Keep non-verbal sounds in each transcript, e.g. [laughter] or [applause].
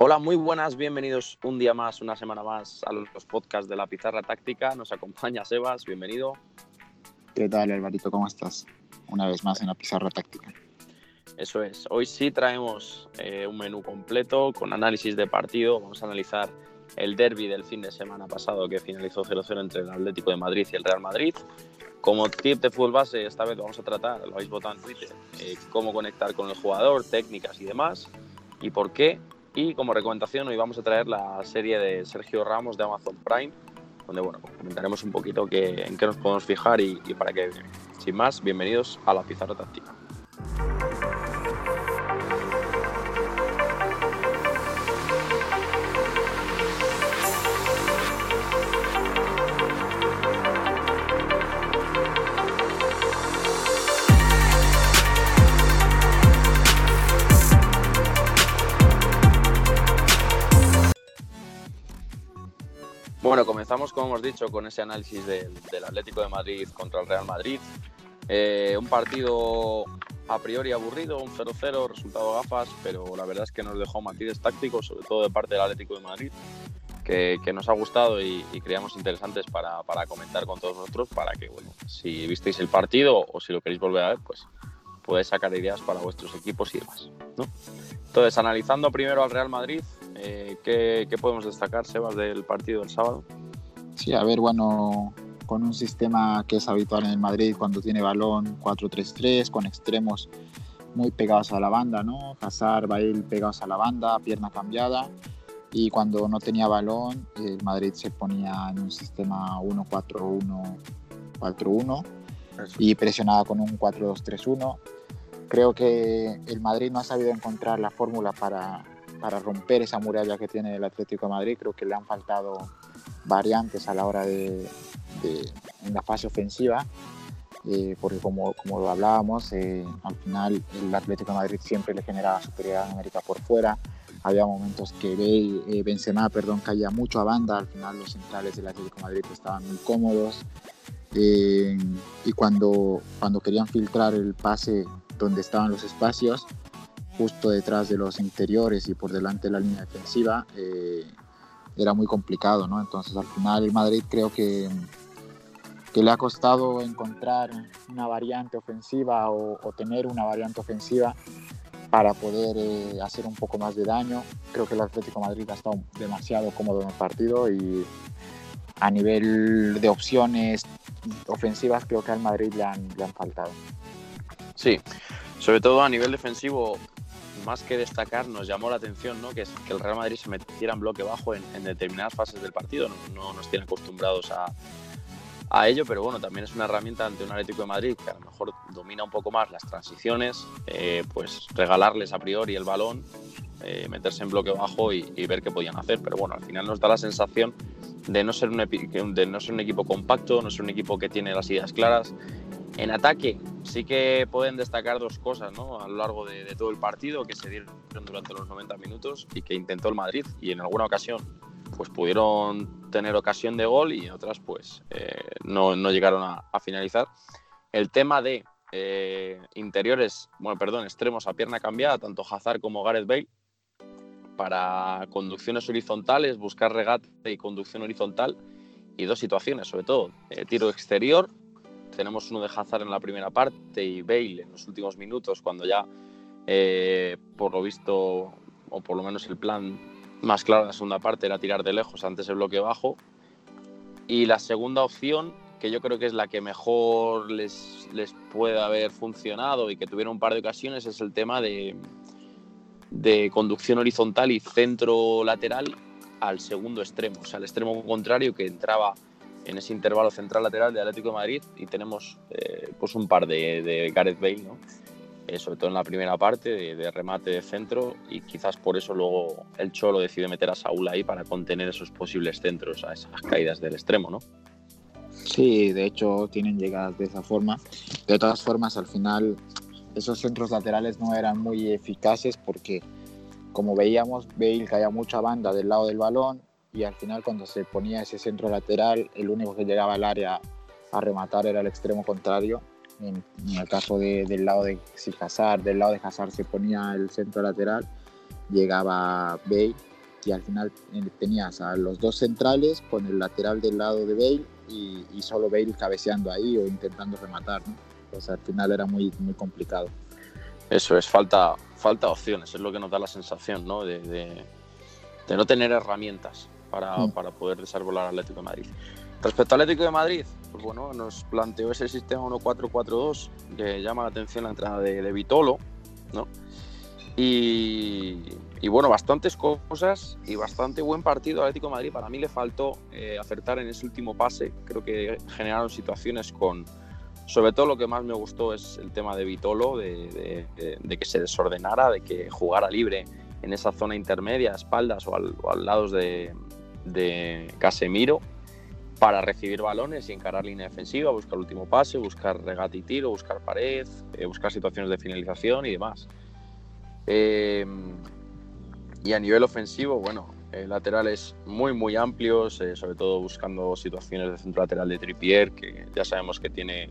Hola, muy buenas, bienvenidos un día más, una semana más a los podcasts de la Pizarra Táctica. Nos acompaña Sebas, bienvenido. ¿Qué tal, Alvarito? ¿Cómo estás? Una vez más en la Pizarra Táctica. Eso es, hoy sí traemos eh, un menú completo con análisis de partido. Vamos a analizar el derby del fin de semana pasado que finalizó 0-0 entre el Atlético de Madrid y el Real Madrid. Como tip de fútbol base, esta vez vamos a tratar, lo habéis votado en Twitter, eh, cómo conectar con el jugador, técnicas y demás, y por qué y como recomendación hoy vamos a traer la serie de Sergio Ramos de Amazon Prime, donde bueno, comentaremos un poquito en qué nos podemos fijar y, y para qué. Sin más, bienvenidos a la Pizarra Táctica. Comenzamos, como hemos dicho, con ese análisis del, Atlético de Madrid contra el Real Madrid. Eh, un partido a priori aburrido, un 0-0, resultado gafas, pero la verdad es que nos dejó matices tácticos, sobre todo de parte del Atlético de Madrid, que, nos ha gustado y, creíamos interesantes para, comentar con todos nosotros, para que, bueno, si visteis el partido o si lo queréis volver a ver, pues podéis sacar ideas para vuestros equipos y demás. Entonces, analizando primero al Real Madrid, eh, ¿qué, podemos destacar, Sebas, del partido del sábado? Sí, a ver, bueno, con un sistema que es habitual en el Madrid cuando tiene balón 4-3-3, con extremos muy pegados a la banda, ¿no? Hazard, Bale pegados a la banda, pierna cambiada. Y cuando no tenía balón, el Madrid se ponía en un sistema 1-4-1-4-1 y presionaba con un 4-2-3-1. Creo que el Madrid no ha sabido encontrar la fórmula para, para romper esa muralla que tiene el Atlético de Madrid. Creo que le han faltado variantes a la hora de, en la fase ofensiva, eh, porque como, como lo hablábamos, eh, al final el Atlético Madrid siempre le generaba superioridad numérica por fuera. Había momentos que eh, Benzema perdón, caía mucho a banda, al final los centrales del Atlético de Madrid estaban muy cómodos. y cuando, cuando querían filtrar el pase donde estaban los espacios, justo detrás de los interiores y por delante de la línea defensiva, eh, era muy complicado, ¿no? Entonces al final el Madrid creo que, que le ha costado encontrar una variante ofensiva o, tener una variante ofensiva para poder eh, hacer un poco más de daño. Creo que el Atlético Madrid ha estado demasiado cómodo en el partido y a nivel de opciones ofensivas creo que al Madrid le han, le han faltado. Sí, sobre todo a nivel defensivo más que destacar, nos llamó la atención ¿no? que, el Real Madrid se metiera en bloque bajo en, determinadas fases del partido. No, nos tiene acostumbrados a, a, ello, pero bueno, también es una herramienta ante un Atlético de Madrid que a lo mejor domina un poco más las transiciones, eh, pues regalarles a priori el balón, eh, meterse en bloque bajo y, ver qué podían hacer. Pero bueno, al final nos da la sensación de no, ser un, de no ser un equipo compacto, no ser un equipo que tiene las ideas claras en ataque sí que pueden destacar dos cosas ¿no? a lo largo de, todo el partido que se dieron durante los 90 minutos y que intentó el Madrid y en alguna ocasión pues pudieron tener ocasión de gol y en otras pues eh, no, llegaron a, finalizar. El tema de eh, interiores, bueno, perdón, extremos a pierna cambiada, tanto Hazard como Gareth Bale, para conducciones horizontales, buscar regate y conducción horizontal y dos situaciones, sobre todo, eh, tiro exterior tenemos uno de Hazard en la primera parte y Bale en los últimos minutos, cuando ya, eh, por lo visto, o por lo menos el plan más claro de la segunda parte era tirar de lejos antes el bloque bajo. Y la segunda opción, que yo creo que es la que mejor les, les puede haber funcionado y que tuvieron un par de ocasiones, es el tema de, de conducción horizontal y centro lateral al segundo extremo, o sea, al extremo contrario que entraba en ese intervalo central lateral de Atlético de Madrid y tenemos eh, pues un par de, Gareth Bale, ¿no? Eh, sobre todo en la primera parte de, remate de centro y quizás por eso luego el Cholo decide meter a Saúl ahí para contener esos posibles centros a esas caídas del extremo, ¿no? Sí, de hecho tienen llegadas de esa forma. De todas formas, al final esos centros laterales no eran muy eficaces porque, como veíamos, Bale caía mucha banda del lado del balón, y al final cuando se ponía ese centro lateral, el único que llegaba al área a rematar era el extremo contrario. En, el caso del lado de si del lado de Hazard se ponía el centro lateral, llegaba Bale y al final eh, tenías a los dos centrales con el lateral del lado de Bale y, solo Bale cabeceando ahí o intentando rematar, ¿no? Pues al final era muy, muy complicado. Eso es, falta, falta opciones, es lo que nos da la sensación, ¿no? De, de, no tener herramientas para, mm. para poder desarrollar Atlético de Madrid. Respecto al Atlético de Madrid, pues bueno, nos planteó ese sistema 1-4-4-2 que llama la atención la entrada de, de Vitolo, ¿no? Y, bueno, bastantes cosas y bastante buen partido Atlético de Madrid. Para mí le faltó eh, acertar en ese último pase. Creo que generaron situaciones con. Sobre todo lo que más me gustó es el tema de Vitolo, de, que se desordenara, de que jugara libre en esa zona intermedia, a espaldas o al, lado de, Casemiro, para recibir balones y encarar línea defensiva, buscar último pase, buscar regate y tiro, buscar pared, eh, buscar situaciones de finalización y demás. Em, y a nivel ofensivo, bueno, laterales muy, muy amplios, eh, sobre todo buscando situaciones de centro lateral de Tripier, que ya sabemos que tiene,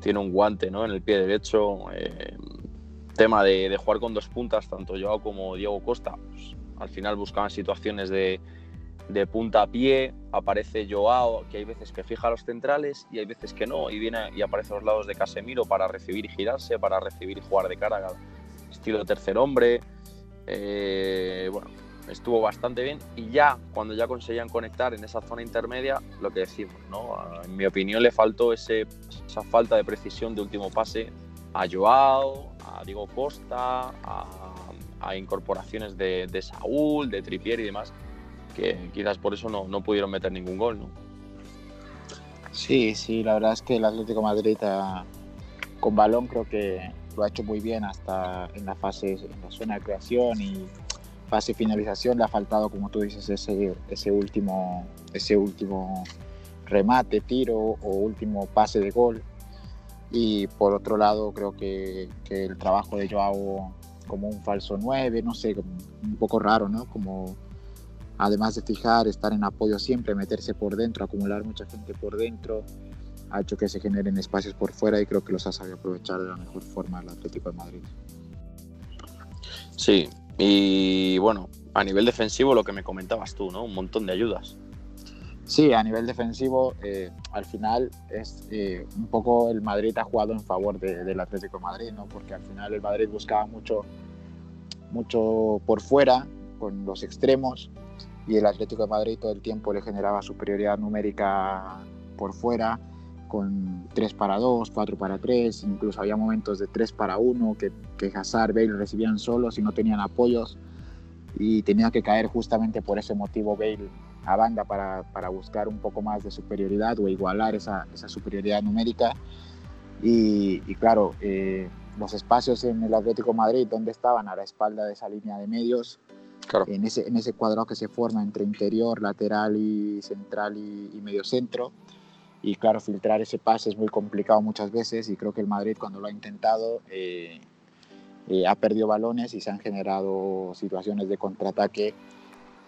tiene un guante ¿no? en el pie derecho. Em, tema de, jugar con dos puntas, tanto Joao como Diego Costa, pues, al final buscaban situaciones de, de punta a pie, aparece Joao, que hay veces que fija los centrales y hay veces que no, y viene y aparece a los lados de Casemiro para recibir y girarse, para recibir y jugar de cara estilo tercer hombre. Eh, bueno, estuvo bastante bien y ya cuando ya conseguían conectar en esa zona intermedia, lo que decimos, ¿no? En mi opinión le faltó ese, esa falta de precisión de último pase a Joao, a Diego Costa, a, incorporaciones de, Saúl, de Tripier y demás, que quizás por eso no, no pudieron meter ningún gol, ¿no? Sí, sí, la verdad es que el Atlético Madrid con balón creo que lo ha hecho muy bien hasta en la fase, en la zona de creación y fase de finalización. Le ha faltado, como tú dices, ese, ese, último, ese último remate, tiro o último pase de gol. Y por otro lado, creo que, que el trabajo de Joao como un falso 9, no sé, un poco raro, ¿no? Como además de fijar, estar en apoyo siempre, meterse por dentro, acumular mucha gente por dentro ha hecho que se generen espacios por fuera y creo que los ha sabido aprovechar de la mejor forma el Atlético de Madrid. Sí, y bueno, a nivel defensivo lo que me comentabas tú, ¿no? Un montón de ayudas. Sí, a nivel defensivo, eh, al final es eh, un poco el Madrid ha jugado en favor del Atlético de Madrid, ¿no? Porque al final el Madrid buscaba mucho, mucho por fuera con los extremos y el Atlético de Madrid todo el tiempo le generaba superioridad numérica por fuera con 3 para 2, 4 para 3, incluso había momentos de 3 para 1 que, que Hazard, Bale recibían solos y no tenían apoyos y tenía que caer justamente por ese motivo Bale a banda para, para buscar un poco más de superioridad o igualar esa, esa superioridad numérica y, y claro, eh, los espacios en el Atlético Madrid, donde estaban? A la espalda de esa línea de medios, claro. en, ese, en ese cuadrado que se forma entre interior, lateral y central y, y medio centro y claro, filtrar ese pase es muy complicado muchas veces y creo que el Madrid cuando lo ha intentado eh, eh, ha perdido balones y se han generado situaciones de contraataque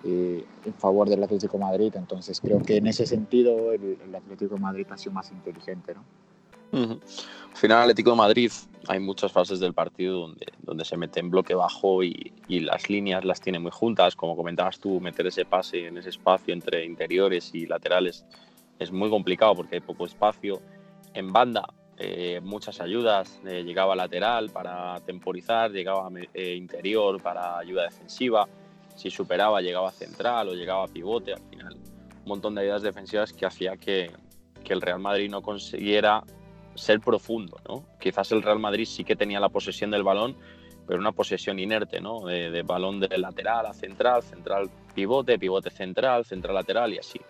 eh, en favor del Atlético de Madrid. Entonces creo que en ese sentido el, Atlético de Madrid ha sido más inteligente. ¿no? Al final, el Atlético de Madrid, hay muchas fases del partido donde, donde se mete en bloque bajo y, y, las líneas las tiene muy juntas. Como comentabas tú, meter ese pase en ese espacio entre interiores y laterales es muy complicado porque hay poco espacio. En banda, eh, muchas ayudas, eh, llegaba lateral para temporizar, llegaba eh, interior para ayuda defensiva, si superaba llegaba central o llegaba pivote, al final un montón de ayudas defensivas que hacía que, que el Real Madrid no consiguiera ser profundo. ¿no? Quizás el Real Madrid sí que tenía la posesión del balón, pero una posesión inerte, ¿no? de, de balón de lateral a central, central pivote, pivote central, central lateral y así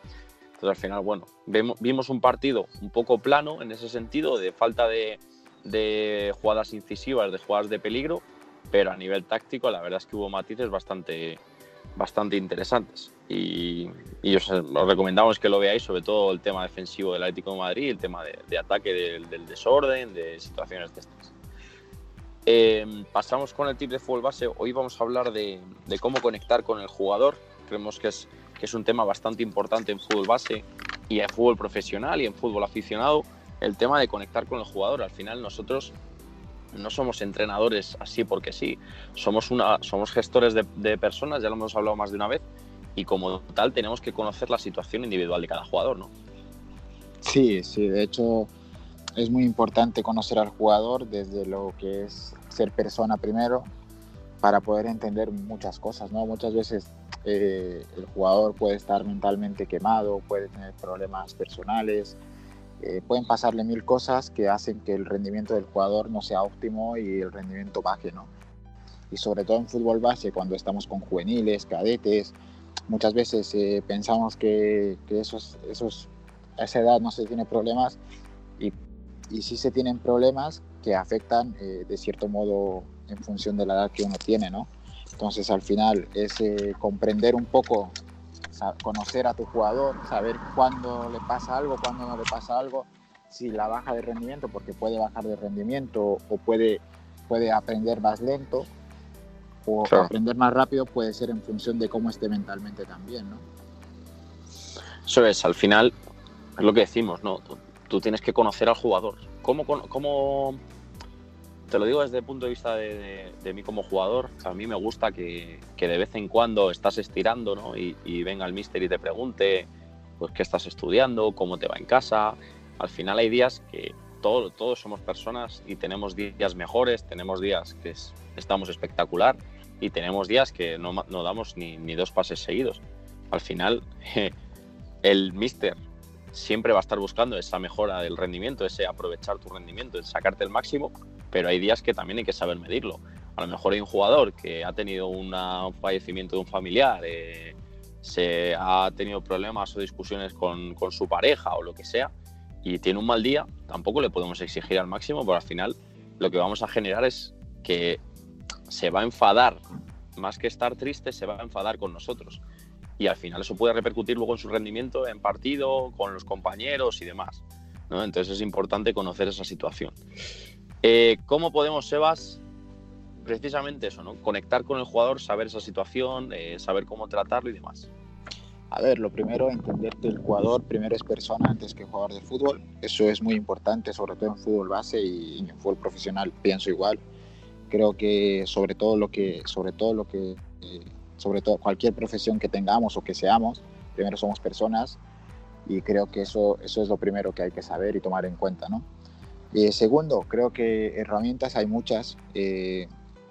al final, bueno, vimos un partido un poco plano en ese sentido, de falta de, jugadas incisivas, de jugadas de peligro, pero a nivel táctico la verdad es que hubo matices bastante, bastante interesantes. Y, os, recomendamos que lo veáis, sobre todo el tema defensivo del Atlético de Madrid, el tema de, ataque del, desorden, de situaciones de estas. Em, pasamos con el tip de fútbol base. Hoy vamos a hablar de, de cómo conectar con el jugador. Creemos que es que es un tema bastante importante en fútbol base y en fútbol profesional y en fútbol aficionado, el tema de conectar con el jugador. Al final nosotros no somos entrenadores así porque sí, somos, una, somos gestores de, personas, ya lo hemos hablado más de una vez, y como tal tenemos que conocer la situación individual de cada jugador, ¿no? Sí, sí, de hecho es muy importante conocer al jugador desde lo que es ser persona primero para poder entender muchas cosas, ¿no? Muchas veces eh, el jugador puede estar mentalmente quemado, puede tener problemas personales, eh, pueden pasarle mil cosas que hacen que el rendimiento del jugador no sea óptimo y el rendimiento baje, ¿no? Y sobre todo en fútbol base, cuando estamos con juveniles, cadetes, muchas veces eh, pensamos que, que esos, esos, a esa edad no se tiene problemas y, y sí se tienen problemas que afectan eh, de cierto modo en función de la edad que uno tiene, ¿no? Entonces al final es comprender un poco conocer a tu jugador, saber cuándo le pasa algo, cuándo no le pasa algo, si la baja de rendimiento, porque puede bajar de rendimiento o puede, puede aprender más lento o aprender más rápido puede ser en función de cómo esté mentalmente también, ¿no? Eso es, al final es lo que decimos, ¿no? Tú, tienes que conocer al jugador. ¿Cómo, cómo te lo digo desde el punto de vista de, mí como jugador. A mí me gusta que, de vez en cuando estás estirando ¿no? y, venga el mister y te pregunte pues qué estás estudiando, cómo te va en casa. Al final hay días que todos somos personas y tenemos días mejores, tenemos días que estamos espectacular y tenemos días que no, no damos ni, ni, dos pases seguidos. Al final, el mister siempre va a estar buscando esa mejora del rendimiento, ese aprovechar tu rendimiento, el sacarte el máximo pero hay días que también hay que saber medirlo. A lo mejor hay un jugador que ha tenido un fallecimiento de un familiar, eh, se ha tenido problemas o discusiones con, su pareja o lo que sea, y tiene un mal día, tampoco le podemos exigir al máximo, pero al final lo que vamos a generar es que se va a enfadar, más que estar triste, se va a enfadar con nosotros. Y al final eso puede repercutir luego en su rendimiento en partido, con los compañeros y demás. Entonces es importante conocer esa situación. Eh, ¿Cómo podemos, Sebas, precisamente eso, ¿no? Conectar con el jugador, saber esa situación, eh, saber cómo tratarlo y demás. A ver, lo primero, entender que el jugador primero es persona antes que jugador de fútbol. Eso es muy importante, sobre todo en fútbol base y en fútbol profesional, pienso igual. Creo que sobre todo lo que, sobre todo lo que, eh, sobre todo cualquier profesión que tengamos o que seamos, primero somos personas y creo que eso, eso es lo primero que hay que saber y tomar en cuenta, ¿no? Eh, segundo, creo que herramientas hay muchas. Eh,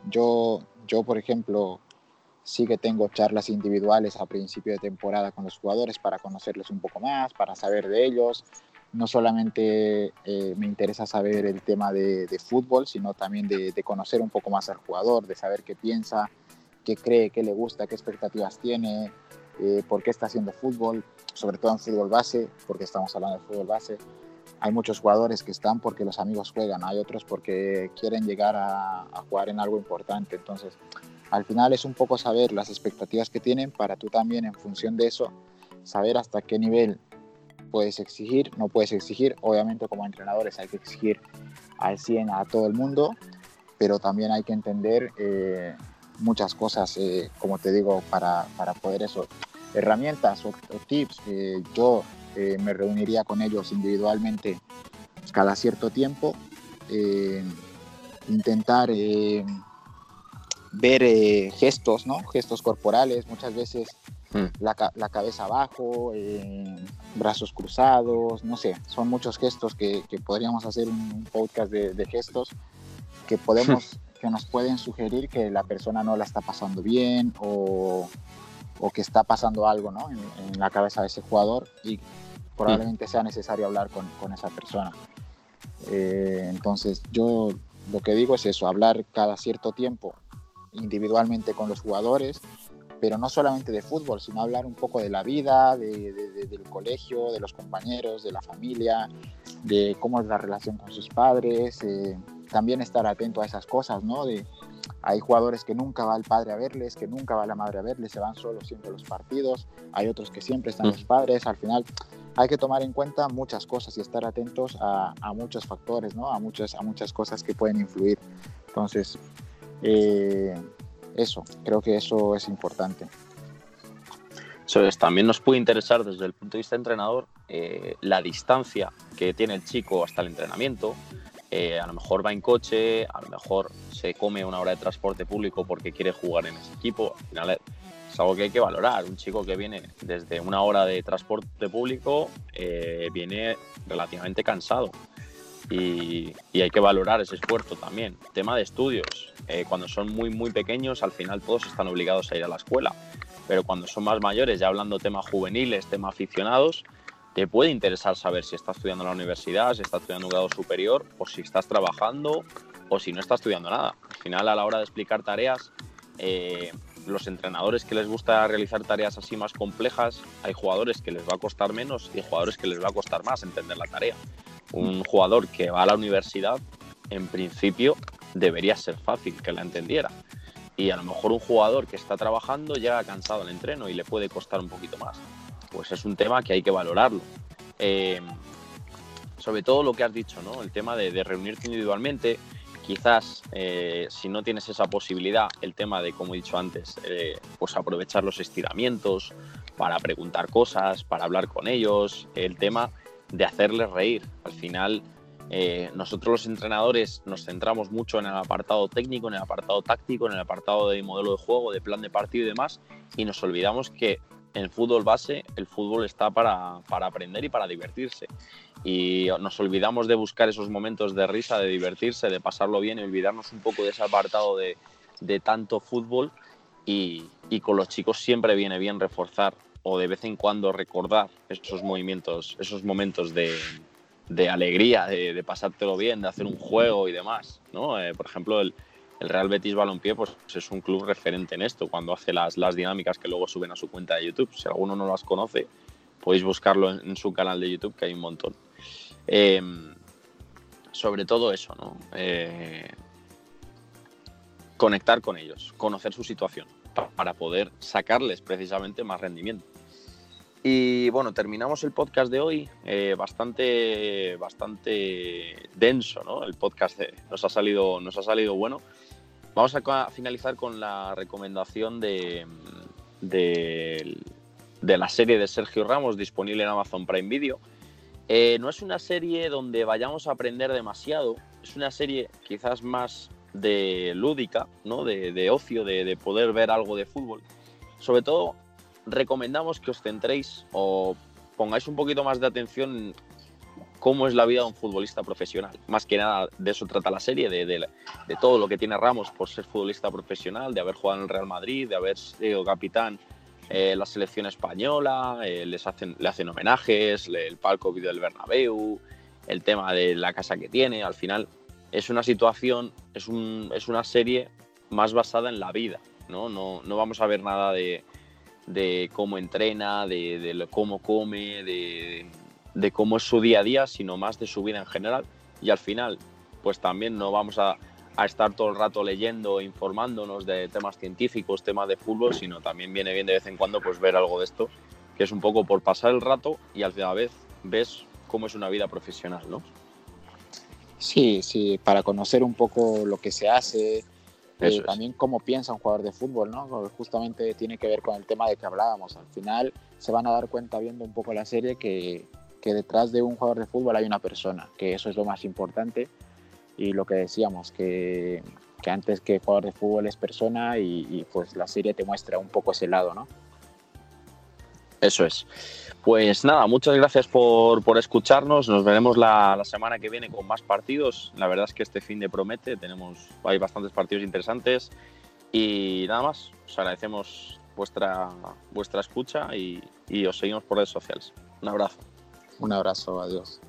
yo, yo, por ejemplo, sí que tengo charlas individuales a principio de temporada con los jugadores para conocerles un poco más, para saber de ellos. No solamente eh, me interesa saber el tema de, fútbol, sino también de, de, conocer un poco más al jugador, de saber qué piensa, qué cree, qué le gusta, qué expectativas tiene, por qué está haciendo fútbol, sobre todo en fútbol base, porque estamos hablando de fútbol base hay muchos jugadores que están porque los amigos juegan, hay otros porque quieren llegar a, jugar en algo importante. Entonces, al final es un poco saber las expectativas que tienen para tú también en función de eso saber hasta qué nivel puedes exigir, no puedes exigir. Obviamente como entrenadores hay que exigir al 100 a todo el mundo, pero también hay que entender eh, muchas cosas, eh, como te digo, para, para, poder eso. Herramientas o, tips. Eh, yo eh, me reuniría con ellos individualmente cada cierto tiempo, eh, intentar eh, ver gestos, ¿no? gestos corporales, muchas veces hmm. la, cabeza abajo, brazos cruzados, no sé, son muchos gestos que, podríamos hacer un podcast de, gestos que podemos, [laughs] que nos pueden sugerir que la persona no la está pasando bien o, que está pasando algo ¿no? en, en, la cabeza de ese jugador y probablemente sea necesario hablar con, con esa persona. Eh, entonces yo lo que digo es eso, hablar cada cierto tiempo individualmente con los jugadores, pero no solamente de fútbol, sino hablar un poco de la vida, de, del colegio, de los compañeros, de la familia, de cómo es la relación con sus padres, eh, también estar atento a esas cosas, ¿no? De, hay jugadores que nunca va el padre a verles, que nunca va la madre a verles, se van solos siempre a los partidos, hay otros que siempre están los padres, al final hay que tomar en cuenta muchas cosas y estar atentos a, muchos factores, ¿no? a, muchas, a muchas cosas que pueden influir. Entonces, eh, eso, creo que eso es importante. Eso es, también nos puede interesar desde el punto de vista entrenador eh, la distancia que tiene el chico hasta el entrenamiento, eh, a lo mejor va en coche, a lo mejor se come una hora de transporte público porque quiere jugar en ese equipo. Al final es algo que hay que valorar. Un chico que viene desde una hora de transporte público eh, viene relativamente cansado y, hay que valorar ese esfuerzo también. Tema de estudios. Eh, cuando son muy, muy pequeños, al final todos están obligados a ir a la escuela. Pero cuando son más mayores, ya hablando temas juveniles, temas aficionados, te puede interesar saber si estás estudiando en la universidad, si estás estudiando un grado superior, o si estás trabajando, o si no estás estudiando nada. Al final, a la hora de explicar tareas, eh, los entrenadores que les gusta realizar tareas así más complejas, hay jugadores que les va a costar menos y jugadores que les va a costar más entender la tarea. Un jugador que va a la universidad, en principio, debería ser fácil que la entendiera. Y a lo mejor un jugador que está trabajando llega cansado al entreno y le puede costar un poquito más. Pues es un tema que hay que valorarlo. Eh, sobre todo lo que has dicho, ¿no? El tema de, reunirte individualmente, quizás eh, si no tienes esa posibilidad, el tema de, como he dicho antes, eh, pues aprovechar los estiramientos para preguntar cosas, para hablar con ellos, el tema de hacerles reír. Al final, nosotros los entrenadores nos centramos mucho en el apartado técnico, en el apartado táctico, en el apartado de modelo de juego, de plan de partido y demás, y nos olvidamos que en fútbol base el fútbol está para, para aprender y para divertirse y nos olvidamos de buscar esos momentos de risa, de divertirse, de pasarlo bien y olvidarnos un poco de ese apartado de, de tanto fútbol y, y, con los chicos siempre viene bien reforzar o de vez en cuando recordar esos movimientos, esos momentos de, de alegría, de, de, pasártelo bien, de hacer un juego y demás, ¿no? Eh, por ejemplo, el, el, Real Betis Balompié pues, es un club referente en esto, cuando hace las, las dinámicas que luego suben a su cuenta de YouTube. Si alguno no las conoce, podéis buscarlo en, su canal de YouTube, que hay un montón. Eh, sobre todo eso, ¿no? Eh, conectar con ellos, conocer su situación, para poder sacarles precisamente más rendimiento. Y bueno, terminamos el podcast de hoy eh, bastante, bastante denso, ¿no? El podcast nos, ha salido, nos ha salido bueno. Vamos a finalizar con la recomendación de, de, de la serie de Sergio Ramos disponible en Amazon Prime Video eh, no es una serie donde vayamos a aprender demasiado, es una serie quizás más de lúdica, ¿no? de, ocio, de, poder ver algo de fútbol. Sobre todo, recomendamos que os centréis o pongáis un poquito más de atención en cómo es la vida de un futbolista profesional. Más que nada de eso trata la serie, de, de, todo lo que tiene Ramos por ser futbolista profesional, de haber jugado en el Real Madrid, de haber sido capitán eh, la selección española, eh, les hacen, le hacen homenajes, el palco del Bernabéu, el tema de la casa que tiene, al final es una situación, es, un, es una serie más basada en la vida, ¿no? No, vamos a ver nada de, de cómo entrena, de, de, cómo come, de, de cómo es su día a día, sino más de su vida en general. Y al final, pues también no vamos a, a estar todo el rato leyendo, informándonos de temas científicos, temas de fútbol, sino también viene bien de vez en cuando pues ver algo de esto, que es un poco por pasar el rato y a la vez ves cómo es una vida profesional, ¿no? Sí, sí, para conocer un poco lo que se hace, eh, también cómo piensa un jugador de fútbol, ¿no? justamente tiene que ver con el tema de que hablábamos. Al final se van a dar cuenta viendo un poco la serie que, que detrás de un jugador de fútbol hay una persona, que eso es lo más importante y lo que decíamos, que, que antes que jugador de fútbol es persona y, y, pues la serie te muestra un poco ese lado, ¿no? Eso es. Pues nada, muchas gracias por, por escucharnos. Nos veremos la, la, semana que viene con más partidos. La verdad es que este fin de promete. Tenemos, hay bastantes partidos interesantes. Y nada más, os agradecemos vuestra, vuestra escucha y, y os seguimos por redes sociales. Un abrazo. Un abrazo, adiós.